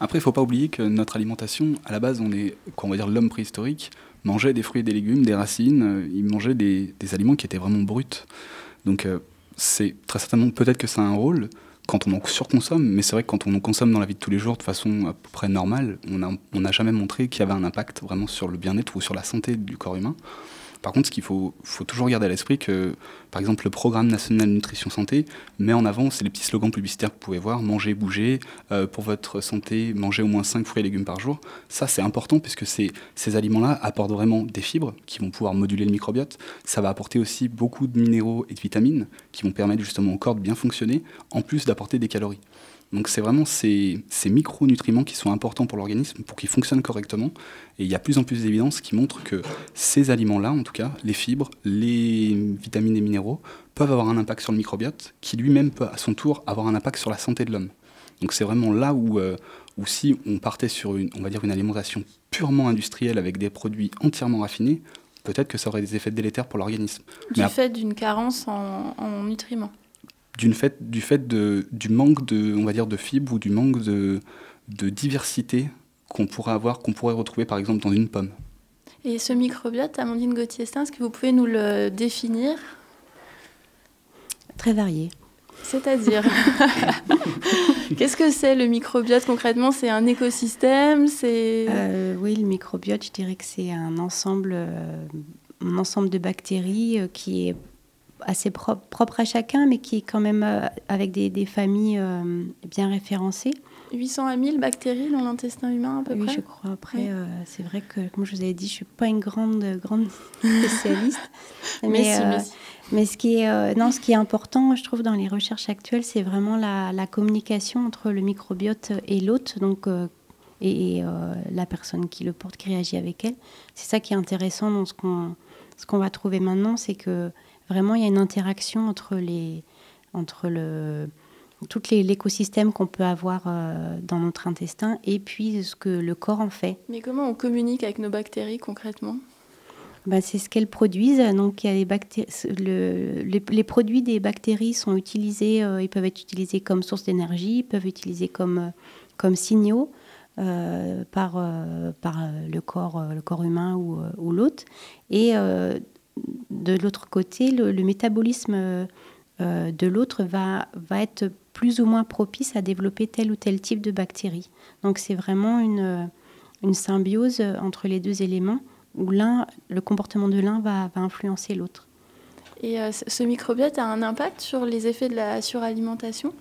Après, il ne faut pas oublier que notre alimentation, à la base, on est, on va dire l'homme préhistorique, mangeait des fruits et des légumes, des racines, euh, il mangeait des, aliments qui étaient vraiment bruts. Donc, euh, c'est très certainement peut-être que ça a un rôle quand on en surconsomme, mais c'est vrai que quand on en consomme dans la vie de tous les jours de façon à peu près normale, on n'a jamais montré qu'il y avait un impact vraiment sur le bien-être ou sur la santé du corps humain. Par contre, ce qu'il faut, toujours garder à l'esprit que, par exemple, le programme national nutrition santé met en avant, c'est les petits slogans publicitaires que vous pouvez voir, manger, bouger, euh, pour votre santé, manger au moins 5 fruits et légumes par jour. Ça, c'est important puisque ces, ces aliments-là apportent vraiment des fibres qui vont pouvoir moduler le microbiote. Ça va apporter aussi beaucoup de minéraux et de vitamines qui vont permettre justement au corps de bien fonctionner, en plus d'apporter des calories. Donc c'est vraiment ces, ces, micronutriments qui sont importants pour l'organisme, pour qu'il fonctionne correctement. Et il y a plus en plus d'évidence qui montrent que ces aliments-là, en tout cas, les fibres, les vitamines et minéraux, peuvent avoir un impact sur le microbiote, qui lui-même peut à son tour avoir un impact sur la santé de l'homme. Donc c'est vraiment là où, euh, où si on partait sur une, on va dire une alimentation purement industrielle avec des produits entièrement raffinés, peut-être que ça aurait des effets délétères pour l'organisme. Du fait d'une carence en, en nutriments fait, du fait de, du manque de, on va dire, de fibres ou du manque de, de diversité qu'on pourrait avoir, qu'on pourrait retrouver par exemple dans une pomme. Et ce microbiote, Amandine Gauthier-Stein, est-ce que vous pouvez nous le définir? Très varié. C'est-à-dire (laughs) Qu'est-ce que c'est le microbiote concrètement? C'est un écosystème C'est euh, Oui, le microbiote, je dirais que c'est un ensemble, euh, un ensemble de bactéries euh, qui est assez propre, à chacun, mais qui est quand même euh, avec des, familles euh, bien référencées. 800 à 1000 bactéries dans l'intestin humain à peu près Oui, je crois. Après, euh, c'est vrai que, comme je vous avais dit, je ne suis pas une grande, grande (laughs) spécialiste. mais, mais, ce, qui est, non, ce qui est important, je trouve, dans les recherches actuelles, c'est vraiment la, la, communication entre le microbiote et l'hôte, donc, et, la personne qui le porte, qui réagit avec elle. C'est ça qui est intéressant dans ce qu'on ce qu'on va trouver maintenant, c'est que Vraiment, il y a une interaction entre les, entre le, tout l'écosystème qu'on peut avoir euh, dans notre intestin et puis ce que le corps en fait. Mais comment on communique avec nos bactéries concrètement? Ben, c'est ce qu'elles produisent. Donc, il y a les, le, les, produits des bactéries sont utilisés, euh, ils peuvent être utilisés comme source d'énergie, ils peuvent être utilisés comme, euh, comme signaux par, par le, corps, le corps humain ou, ou l'autre. Et de l'autre côté, le, métabolisme euh, de l'autre va, va être plus ou moins propice à développer tel ou tel type de bactéries. Donc c'est vraiment une, une symbiose entre les deux éléments où l'un, le comportement de l'un va, va influencer l'autre. Et euh, ce microbiote a un impact sur les effets de la suralimentation?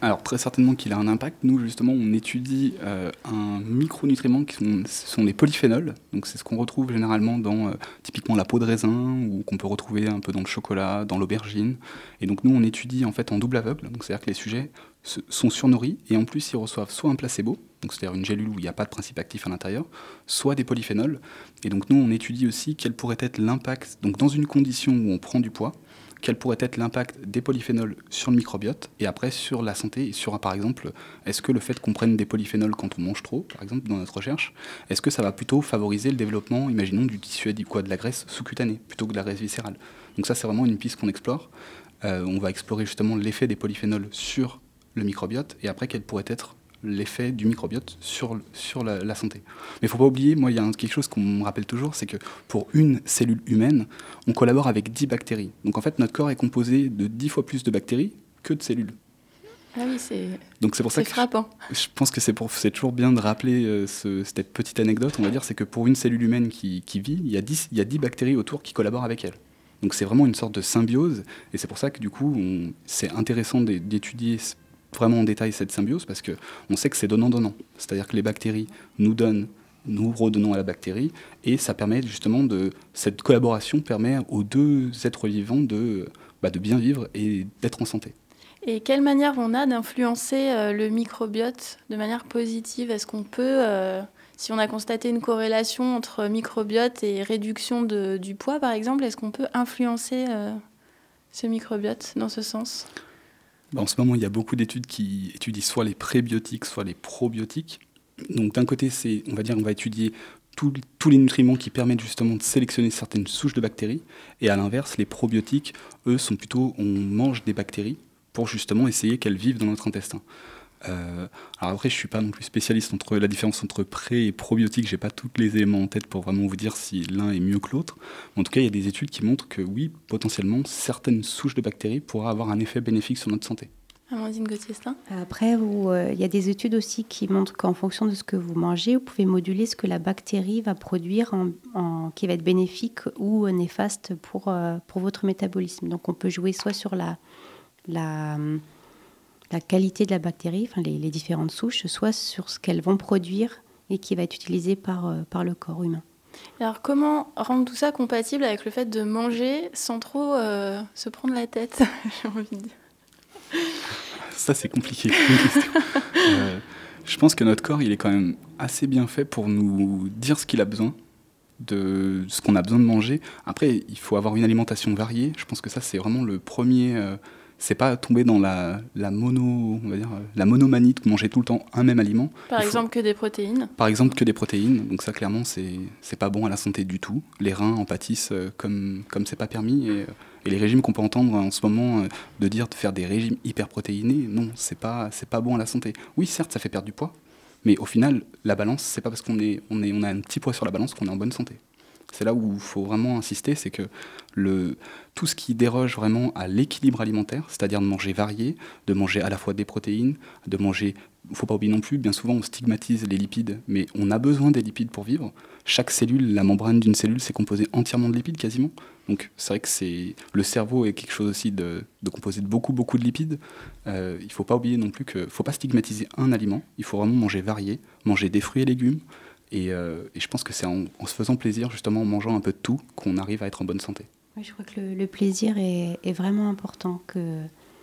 Alors très certainement qu'il a un impact. Nous justement on étudie euh, un micronutriment qui sont, sont les polyphénols. Donc c'est ce qu'on retrouve généralement dans euh, typiquement la peau de raisin ou qu'on peut retrouver un peu dans le chocolat, dans l'aubergine. Et donc nous on étudie en fait en double aveugle. Donc c'est-à-dire que les sujets sont surnourris et en plus ils reçoivent soit un placebo, donc c'est-à-dire une gélule où il n'y a pas de principe actif à l'intérieur, soit des polyphénols. Et donc nous on étudie aussi quel pourrait être l'impact. Donc dans une condition où on prend du poids quel pourrait être l'impact des polyphénols sur le microbiote et après sur la santé sur, par exemple, est-ce que le fait qu'on prenne des polyphénols quand on mange trop, par exemple, dans notre recherche, est-ce que ça va plutôt favoriser le développement, imaginons, du tissu quoi, de la graisse sous-cutanée plutôt que de la graisse viscérale? Donc ça, c'est vraiment une piste qu'on explore. Euh, on va explorer justement l'effet des polyphénols sur le microbiote et après quel pourrait être l'effet du microbiote sur, sur la, santé. Mais il ne faut pas oublier, moi, il y a quelque chose qu'on me rappelle toujours, c'est que pour une cellule humaine, on collabore avec 10 bactéries. Donc en fait, notre corps est composé de 10 fois plus de bactéries que de cellules. Ah oui, c'est Donc c'est pour ça que frappant. Je, pense que c'est pour c'est toujours bien de rappeler euh, cette petite anecdote, on va dire, c'est que pour une cellule humaine qui, qui vit, il y, a 10, il y a 10 bactéries autour qui collaborent avec elle. Donc c'est vraiment une sorte de symbiose, et c'est pour ça que du coup, c'est intéressant d'étudier vraiment en détail cette symbiose, parce qu'on sait que c'est donnant-donnant. C'est-à-dire que les bactéries nous donnent nous redonnons à la bactérie, et ça permet justement de cette collaboration permet aux deux êtres vivants de, bah, de bien vivre et d'être en santé. Et quelle manière on a d'influencer euh, le microbiote de manière positive? Est-ce qu'on peut, euh, si on a constaté une corrélation entre microbiote et réduction de, du poids par exemple, est-ce qu'on peut influencer euh, ce microbiote dans ce sens? En ce moment, il y a beaucoup d'études qui étudient soit les prébiotiques, soit les probiotiques. Donc d'un côté, c'est, on va dire, on va étudier tous les nutriments qui permettent justement de sélectionner certaines souches de bactéries. Et à l'inverse, les probiotiques, eux, sont plutôt, on mange des bactéries pour justement essayer qu'elles vivent dans notre intestin. Euh, alors après, je suis pas non plus spécialiste entre la différence entre pré et probiotique. J'ai pas tous les éléments en tête pour vraiment vous dire si l'un est mieux que l'autre. En tout cas, il y a des études qui montrent que oui, potentiellement, certaines souches de bactéries pourraient avoir un effet bénéfique sur notre santé. Amandine gauthier Après, euh, il y a des études aussi qui montrent qu'en fonction de ce que vous mangez, vous pouvez moduler ce que la bactérie va produire en, qui va être bénéfique ou néfaste pour, euh, pour votre métabolisme. Donc on peut jouer soit sur la, la, la qualité de la bactérie, enfin les, les, différentes souches, soit sur ce qu'elles vont produire et qui va être utilisé par, euh, par le corps humain. Alors comment rendre tout ça compatible avec le fait de manger sans trop se prendre la tête, (laughs) j'ai envie de dire? Ça, c'est compliqué. (laughs) Euh, je pense que notre corps, il est quand même assez bien fait pour nous dire ce qu'il a besoin, de ce qu'on a besoin de manger. Après, il faut avoir une alimentation variée. Je pense que ça, c'est vraiment le premier. Euh, c'est pas tomber dans la, la mono, on va dire, la monomanie de manger tout le temps un même aliment. Par exemple, que des protéines. Par exemple, que des protéines. Donc ça, clairement, c'est c'est pas bon à la santé du tout. Les reins en pâtissent euh, comme comme c'est pas permis et et les régimes qu'on peut entendre en ce moment, euh, de dire de faire des régimes hyper protéinés, non, c'est pas, c'est pas bon à la santé. Oui, certes, ça fait perdre du poids, mais au final, la balance, c'est pas parce qu'on est, on est, on a un petit poids sur la balance qu'on est en bonne santé. C'est là où il faut vraiment insister, c'est que tout ce qui déroge vraiment à l'équilibre alimentaire, c'est-à-dire de manger varié, de manger à la fois des protéines, de manger, il ne faut pas oublier non plus, bien souvent on stigmatise les lipides, mais on a besoin des lipides pour vivre. Chaque cellule, la membrane d'une cellule, c'est composé entièrement de lipides quasiment. Donc c'est vrai que le cerveau est quelque chose aussi de, composé de beaucoup beaucoup de lipides. Euh, il faut pas oublier non plus que faut pas stigmatiser un aliment. Il faut vraiment manger varié, manger des fruits et légumes. Et, euh, je pense que c'est en, se faisant plaisir justement en mangeant un peu de tout qu'on arrive à être en bonne santé. Oui, je crois que le, plaisir est, vraiment important que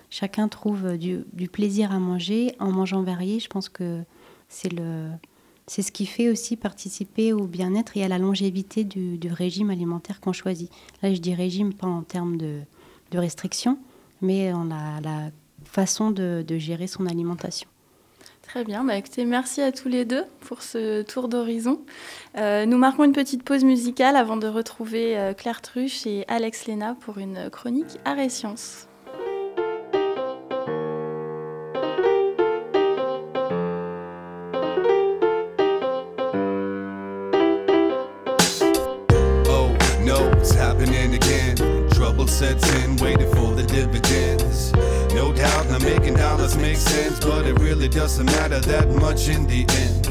chacun trouve du, plaisir à manger en mangeant varié. Je pense que c'est le c'est ce qui fait aussi participer au bien-être et à la longévité du, régime alimentaire qu'on choisit. Là, je dis régime pas en termes de, de restriction, mais en la façon de, gérer son alimentation. Très bien, bah merci à tous les deux pour ce tour d'horizon. Euh, nous marquons une petite pause musicale avant de retrouver euh, Claire Truche et Alex Léna pour une chronique Arts et Sciences. sets in, waiting for the dividends. Doubt, now making dollars makes sense, but it really doesn't matter that much in the end.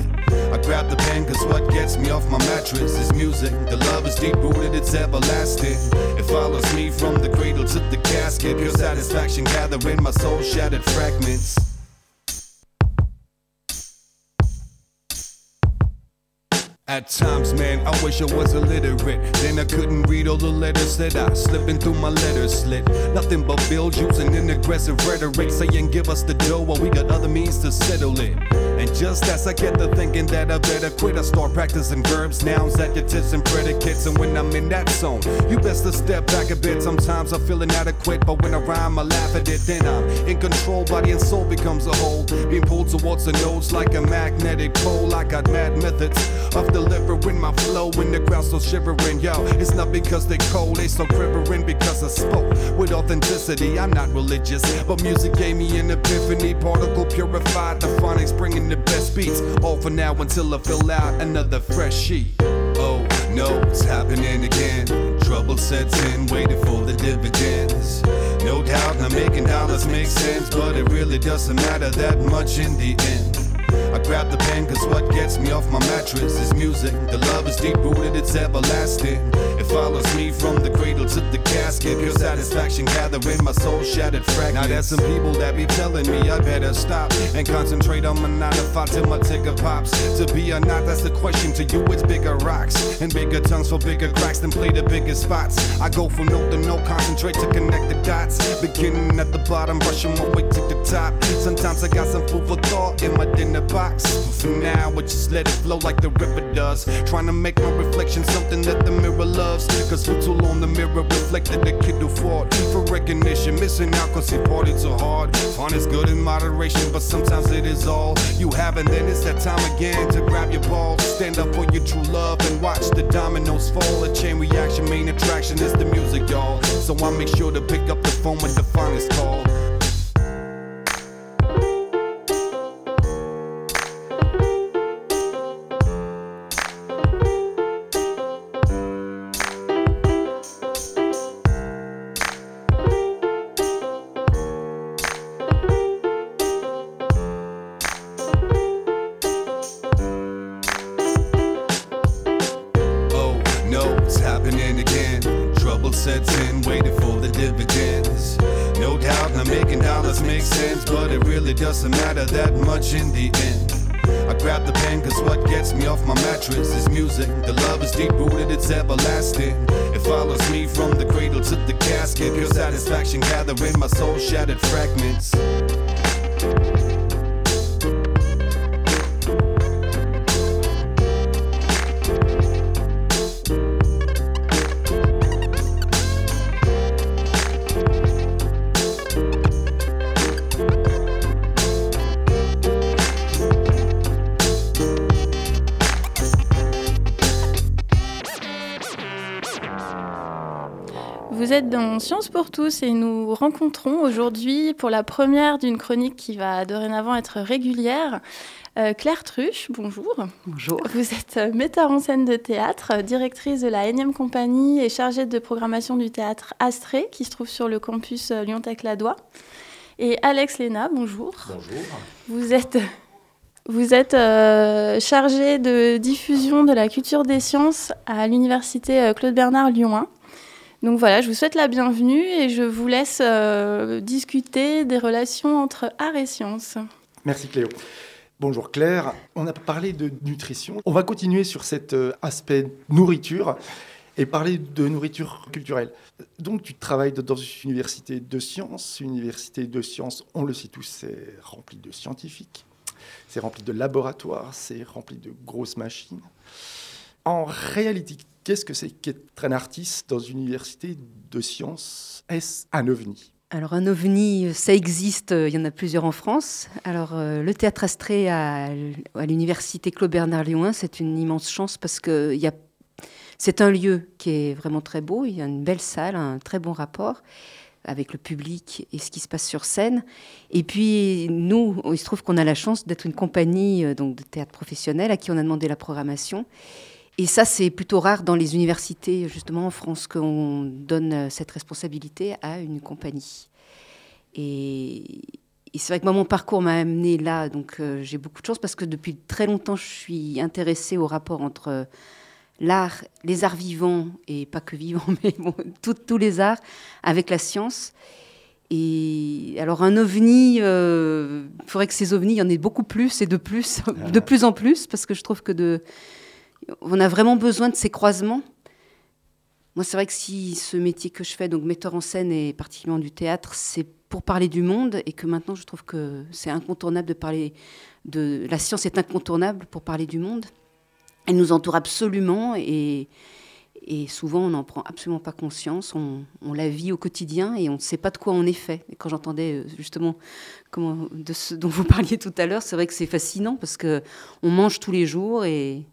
I grab the pen cause what gets me off my mattress is music. The love is deep rooted, it's everlasting. It follows me from the cradle to the casket. Pure satisfaction gathering my soul shattered fragments. At times, man, I wish I was illiterate. Then I couldn't read all the letters that I slipping through my letter slit. Nothing but bills using an aggressive rhetoric, saying give us the dough while we got other means to settle it. And just as I get to thinking that I better quit, I start practicing verbs, nouns, adjectives, and predicates. And when I'm in that zone, you best to step back a bit. Sometimes I feel inadequate, but when I rhyme, I laugh at it. Then I'm in control, body and soul becomes a whole. Being pulled towards the notes like a magnetic pole. I got mad methods of delivering my flow when the crowd's still shivering. Yo, it's not because they cold, they so quivering because I spoke with authenticity. I'm not religious, but music gave me an epiphany. Particle purified, the phonics bringing the best beats. All for now until I fill out another fresh sheet. Oh no, it's happening again. Trouble sets in, waiting for the dividends. No doubt, now making dollars makes sense, but it really doesn't matter that much in the end. Grab the pen cause what gets me off my mattress is music. The love is deep rooted, it's everlasting. It follows me from the cradle to the casket. casket. Pure satisfaction gathering my soul shattered fragments. Now there's some people that be telling me I better stop and concentrate on my nine to five till my ticker pops. To be or not, that's the question. To you, it's bigger rocks and bigger tongues for bigger cracks than play the biggest spots. I go from note to note, concentrate to connect the dots. Beginning at the bottom, brushing my way to the top. Sometimes I got some food for thought in my dinner box. But for now, I just let it flow like the river does. Trying to make my reflection something that the mirror loves. Cause for too long, the mirror reflected the kid who fought for recognition. Missing out cause he partied too hard. Fun is good in moderation, but sometimes it is all you have. And then it's that time again to grab your ball. Stand up for your true love and watch the dominoes fall. A chain reaction, main attraction is the music, y'all. So I make sure to pick up the phone when the finest call. Oh matter that much in the end. I grab the pen, cause what gets me off my mattress is music. The love is deep rooted, it's everlasting. It follows me from the cradle to the casket. Pure satisfaction gathering my soul shattered fragments. Dans Science pour tous et nous rencontrons aujourd'hui pour la première d'une chronique qui va dorénavant être régulière. euh, Claire Truche, bonjour. Bonjour. Vous êtes euh, metteur en scène de théâtre, euh, directrice de la énième compagnie et chargée de programmation du théâtre Astrée qui se trouve sur le campus Lyon-Tech-Ladois. Et Alex Léna, bonjour. Bonjour. Vous êtes, vous êtes euh, chargé de diffusion de la culture des sciences à l'université Claude Bernard Lyon 1. Donc voilà, je vous souhaite la bienvenue et je vous laisse euh, discuter des relations entre art et sciences. Merci Cléo. Bonjour Claire. On a parlé de nutrition. On va continuer sur cet euh, aspect nourriture et parler de nourriture culturelle. Donc tu travailles dans une université de sciences. Une université de sciences, on le sait tous, c'est rempli de scientifiques, c'est rempli de laboratoires, c'est rempli de grosses machines. En réalité, qu'est-ce que c'est qu'être un artiste dans une université de sciences? Est-ce un ovni? Alors un ovni, ça existe, euh, il y en a plusieurs en France. Alors euh, le théâtre Astrée à, l'université Claude Bernard Lyon 1, c'est une immense chance parce que c'est un lieu qui est vraiment très beau, il y a une belle salle, un très bon rapport avec le public et ce qui se passe sur scène. Et puis nous, il se trouve qu'on a la chance d'être une compagnie euh, donc de théâtre professionnel à qui on a demandé la programmation. Et ça, c'est plutôt rare dans les universités, justement, en France, qu'on donne euh, cette responsabilité à une compagnie. Et, et c'est vrai que moi, mon parcours m'a amené là, donc euh, j'ai beaucoup de chance parce que depuis très longtemps, je suis intéressée au rapport entre euh, l'art, les arts vivants, et pas que vivants, (laughs) mais bon, tous les arts, avec la science. Et alors un ovni, euh, il faudrait que ces ovnis, il y en ait beaucoup plus et de plus, (laughs) de plus en plus, parce que je trouve que de, on a vraiment besoin de ces croisements. Moi, c'est vrai que si ce métier que je fais, donc metteur en scène et particulièrement du théâtre, c'est pour parler du monde et que maintenant je trouve que c'est incontournable de parler de la science est incontournable pour parler du monde. Elle nous entoure absolument et, et souvent on n'en prend absolument pas conscience. On, la vit au quotidien et on ne sait pas de quoi on est fait. Et quand j'entendais euh, justement comment, de ce dont vous (laughs) parliez tout à l'heure, c'est vrai que c'est fascinant parce que on mange tous les jours et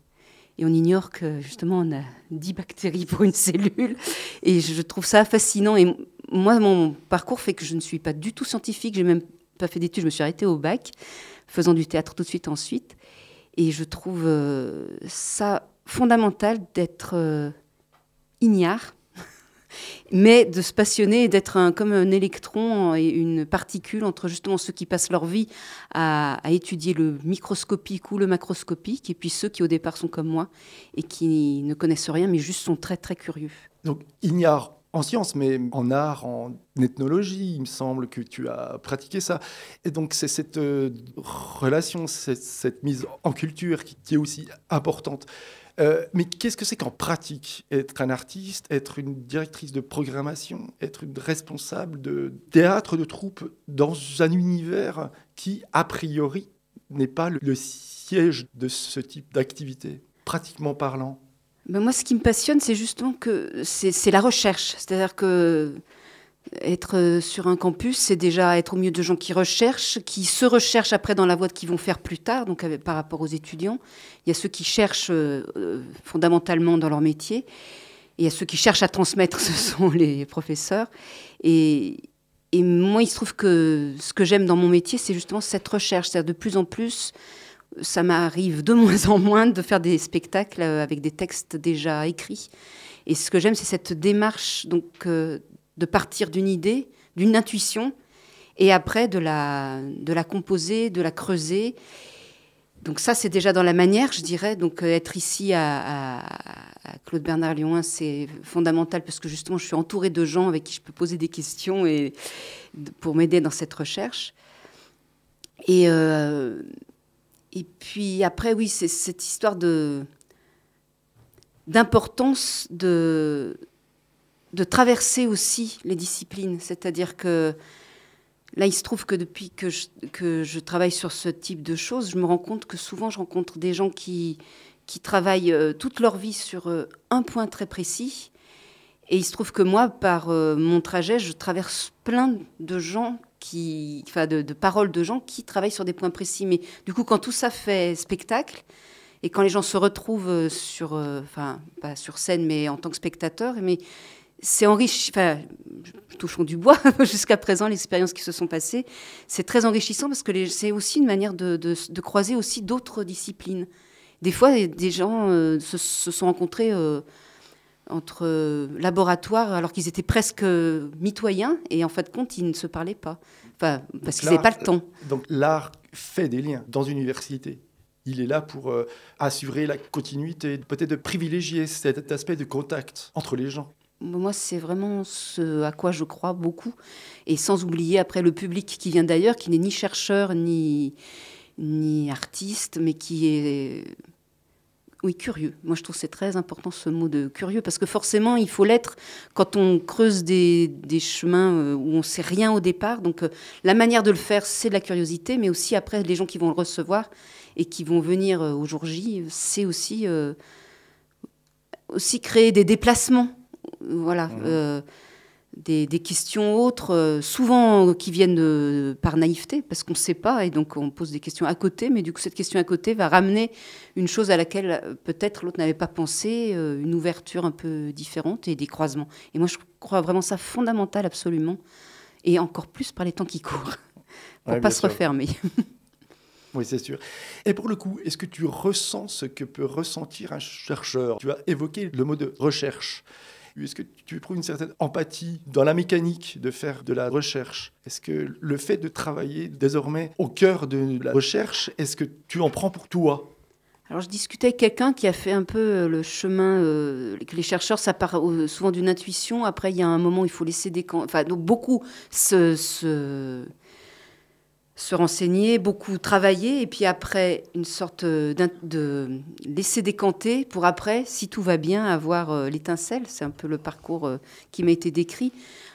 et on ignore que justement on a 10 bactéries pour une cellule. Et je trouve ça fascinant. Et moi, mon parcours fait que je ne suis pas du tout scientifique. J'ai même pas fait d'études. Je me suis arrêtée au bac, faisant du théâtre tout de suite ensuite. Et je trouve euh, ça fondamental d'être euh, ignare, mais de se passionner et d'être comme un électron et une particule entre justement ceux qui passent leur vie à, étudier le microscopique ou le macroscopique, et puis ceux qui au départ sont comme moi et qui ne connaissent rien, mais juste sont très très curieux. Donc ignare en sciences, mais en art, en ethnologie, il me semble que tu as pratiqué ça. Et donc c'est cette euh, relation, cette, mise en culture qui, est aussi importante. Euh, mais qu'est-ce que c'est qu'en pratique être un artiste, être une directrice de programmation, être une responsable de théâtre de troupe dans un univers qui, a priori, n'est pas le siège de ce type d'activité, pratiquement parlant? Ben, moi, ce qui me passionne, c'est justement que c'est la recherche. C'est-à-dire que être sur un campus, c'est déjà être au milieu de gens qui recherchent, qui se recherchent après dans la voie qu'ils vont faire plus tard, donc par rapport aux étudiants. Il y a ceux qui cherchent euh, fondamentalement dans leur métier, et il y a ceux qui cherchent à transmettre, (laughs) ce sont les professeurs. Et, moi, il se trouve que ce que j'aime dans mon métier, c'est justement cette recherche, c'est-à-dire de plus en plus ça m'arrive de (laughs) moins en moins de faire des spectacles euh, avec des textes déjà écrits. Et ce que j'aime, c'est cette démarche donc, euh, de partir d'une idée, d'une intuition, et après de la, de la composer, de la creuser. Donc ça, c'est déjà dans la manière, je dirais. Donc euh, être ici à, Claude Bernard Lyon, c'est fondamental parce que justement, je suis entourée de gens avec qui je peux poser des questions et pour m'aider dans cette recherche. Et et puis après, oui, c'est cette histoire de d'importance de, de traverser aussi les disciplines. C'est-à-dire que là, il se trouve que depuis que je, travaille sur ce type de choses, je me rends compte que souvent, je rencontre des gens qui, qui travaillent euh, toute leur vie sur euh, un point très précis. Et il se trouve que moi, par euh, mon trajet, je traverse plein de gens qui, enfin de, paroles de gens qui travaillent sur des points précis. Mais du coup, quand tout ça fait spectacle, et quand les gens se retrouvent sur, enfin, pas sur scène, mais en tant que spectateurs, mais c'est enrichi, enfin, touchons du bois (laughs) jusqu'à présent, les expériences qui se sont passées, c'est très enrichissant parce que c'est aussi une manière de, de, croiser aussi d'autres disciplines. Des fois, des gens euh, se, sont rencontrés entre euh, laboratoires alors qu'ils étaient presque mitoyens et en fait de compte ils ne se parlaient pas enfin, parce qu'ils n'avaient pas le temps. Donc l'art fait des liens dans une université. Il est là pour euh, assurer la continuité, peut-être de privilégier cet aspect de contact entre les gens. Moi, c'est vraiment ce à quoi je crois beaucoup. Et sans oublier après le public qui vient d'ailleurs, qui n'est ni chercheur ni, ni artiste, mais qui est oui, curieux. Moi, je trouve c'est très important ce mot de curieux parce que forcément, il faut l'être quand on creuse des, des chemins euh, où on ne sait rien au départ. Donc, euh, la manière de le faire, c'est de la curiosité, mais aussi après, les gens qui vont le recevoir et qui vont venir euh, au jour J, c'est aussi, aussi créer des déplacements. Voilà. Mmh des, questions autres, euh, souvent qui viennent par naïveté, parce qu'on ne sait pas, et donc on pose des questions à côté, mais du coup cette question à côté va ramener une chose à laquelle euh, peut-être l'autre n'avait pas pensé, euh, une ouverture un peu différente et des croisements. Et moi je crois vraiment ça fondamental absolument, et encore plus par les temps qui courent, (laughs) pour ne pas se refermer. (laughs) Oui, c'est sûr. Et pour le coup, est-ce que tu ressens ce que peut ressentir un chercheur? Tu as évoqué le mot de recherche. Est-ce que tu éprouves une certaine empathie dans la mécanique de faire de la recherche? Est-ce que le fait de travailler désormais au cœur de la recherche, est-ce que tu en prends pour toi? Alors, je discutais avec quelqu'un qui a fait un peu euh, le chemin euh, que les chercheurs, ça part euh, souvent d'une intuition. Après, il y a un moment où il faut laisser des... Enfin, donc beaucoup se, se, se renseigner, beaucoup travailler, et puis après, une sorte de laisser décanter pour après, si tout va bien, avoir euh, l'étincelle. C'est un peu le parcours euh, qui m'a été décrit.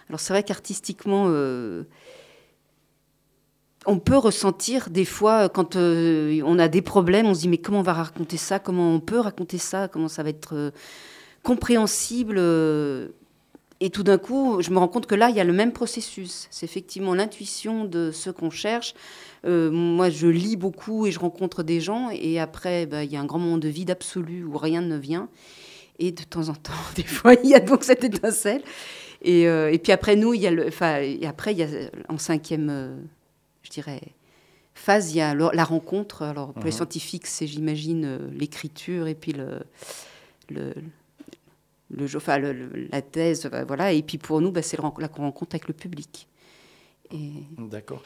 Alors c'est vrai qu'artistiquement, euh, on peut ressentir des fois, quand on a des problèmes, on se dit mais comment on va raconter ça? Comment on peut raconter ça? Comment ça va être compréhensible? Et tout d'un coup, je me rends compte que là, il y a le même processus. C'est effectivement l'intuition de ce qu'on cherche. Euh, moi, je lis beaucoup et je rencontre des gens. Et après, bah, il y a un grand moment de vide absolu où rien ne vient. Et de temps en temps, (laughs) des fois, il y a donc cette étincelle. Et, euh, et puis après, nous, il y a le, et après, il y a en cinquième, euh, je dirais, phase, il y a la rencontre. Alors, pour les mhm. scientifiques, c'est, j'imagine, l'écriture et puis le, le le, enfin, la thèse, voilà. Et puis pour nous, bah, c'est la rencontre avec le public. D'accord.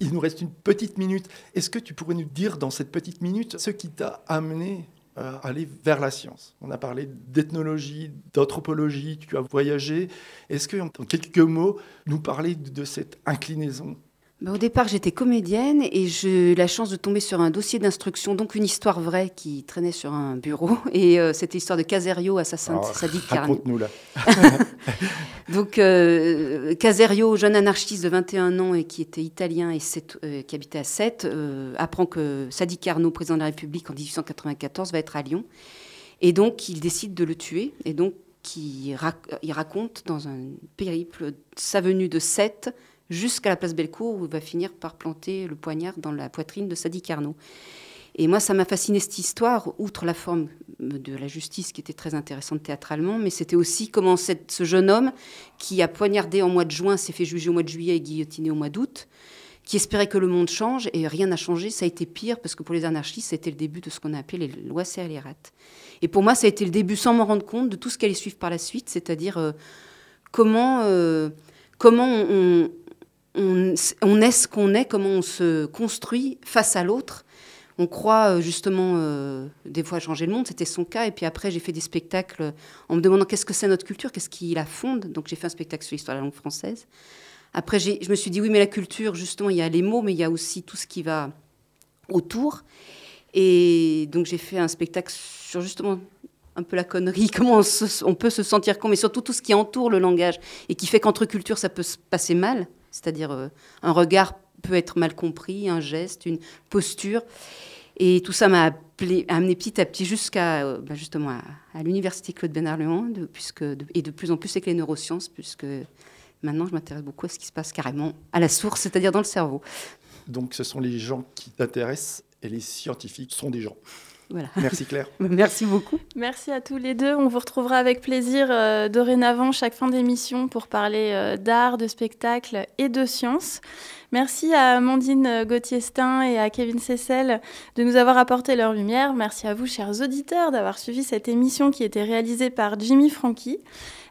Il nous reste une petite minute. Est-ce que tu pourrais nous dire dans cette petite minute ce qui t'a amené euh, aller vers la science? On a parlé d'ethnologie, d'anthropologie, tu as voyagé. Est-ce que, en quelques mots, nous parler de cette inclinaison au départ, j'étais comédienne et j'ai eu la chance de tomber sur un dossier d'instruction, donc une histoire vraie qui traînait sur un bureau. (laughs) Et euh, c'était l'histoire de Caserio, assassin oh, de Sadi (laughs) Raconte-nous là. (laughs) donc euh, Caserio, jeune anarchiste de 21 ans et qui était italien et euh, qui habitait à Sète, euh, apprend que Sadi Carnot, président de la République en 1894, va être à Lyon. Et donc il décide de le tuer. Et donc il, il raconte dans un périple sa venue de Sète jusqu'à la place Bellecour où il va finir par planter le poignard dans la poitrine de Sadi Carnot. Et moi, ça m'a fasciné cette histoire, outre la forme de la justice qui était très intéressante théâtralement, mais c'était aussi comment ce jeune homme qui a poignardé en mois de juin s'est fait juger au mois de juillet et guillotiné au mois d'août, qui espérait que le monde change et rien n'a changé. Ça a été pire parce que pour les anarchistes, c'était le début de ce qu'on a appelé les lois scélérates. Et pour moi, ça a été le début, sans m'en rendre compte, de tout ce qui allait suivre par la suite, c'est-à-dire euh, comment, euh, comment on, on est ce qu'on est, comment on se construit face à l'autre. On croit euh, justement euh, des fois changer le monde, c'était son cas. Et puis après, j'ai fait des spectacles en me demandant qu'est-ce que c'est notre culture, qu'est-ce qui la fonde. Donc j'ai fait un spectacle sur l'histoire de la langue française. Après, je me suis dit oui, mais la culture, justement, il y a les mots, mais il y a aussi tout ce qui va autour. Et donc j'ai fait un spectacle sur justement un peu la connerie, (laughs) comment on, on, peut se sentir con, mais surtout tout ce qui entoure le langage et qui fait qu'entre cultures, ça peut se passer mal c'est-à-dire euh, un regard peut être mal compris, un geste, une posture. Et tout ça m'a amené petit à petit jusqu'à euh, bah, justement à, l'université Claude Bernard de, puisque et de plus en plus avec les neurosciences, puisque maintenant je m'intéresse beaucoup à ce qui se passe carrément à la source, c'est-à-dire dans le cerveau. Donc ce sont les gens qui t'intéressent et les scientifiques sont des gens. Voilà. Merci Claire. (laughs) Merci beaucoup. Merci à tous les deux. On vous retrouvera avec plaisir euh, dorénavant chaque fin d'émission pour parler euh, d'art, de spectacle et de science. Merci à Amandine Gauthier-Stein et à Kevin Cessel de nous avoir apporté leur lumière. Merci à vous, chers auditeurs, d'avoir suivi cette émission qui était réalisée par Jimmy Frankie.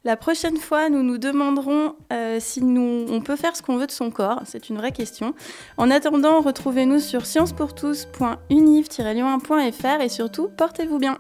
La prochaine fois, nous nous demanderons euh, si nous, on peut faire ce qu'on veut de son corps. C'est une vraie question. En attendant, retrouvez-nous sur sciencepourtous.univ-lyon1.fr et surtout, portez-vous bien.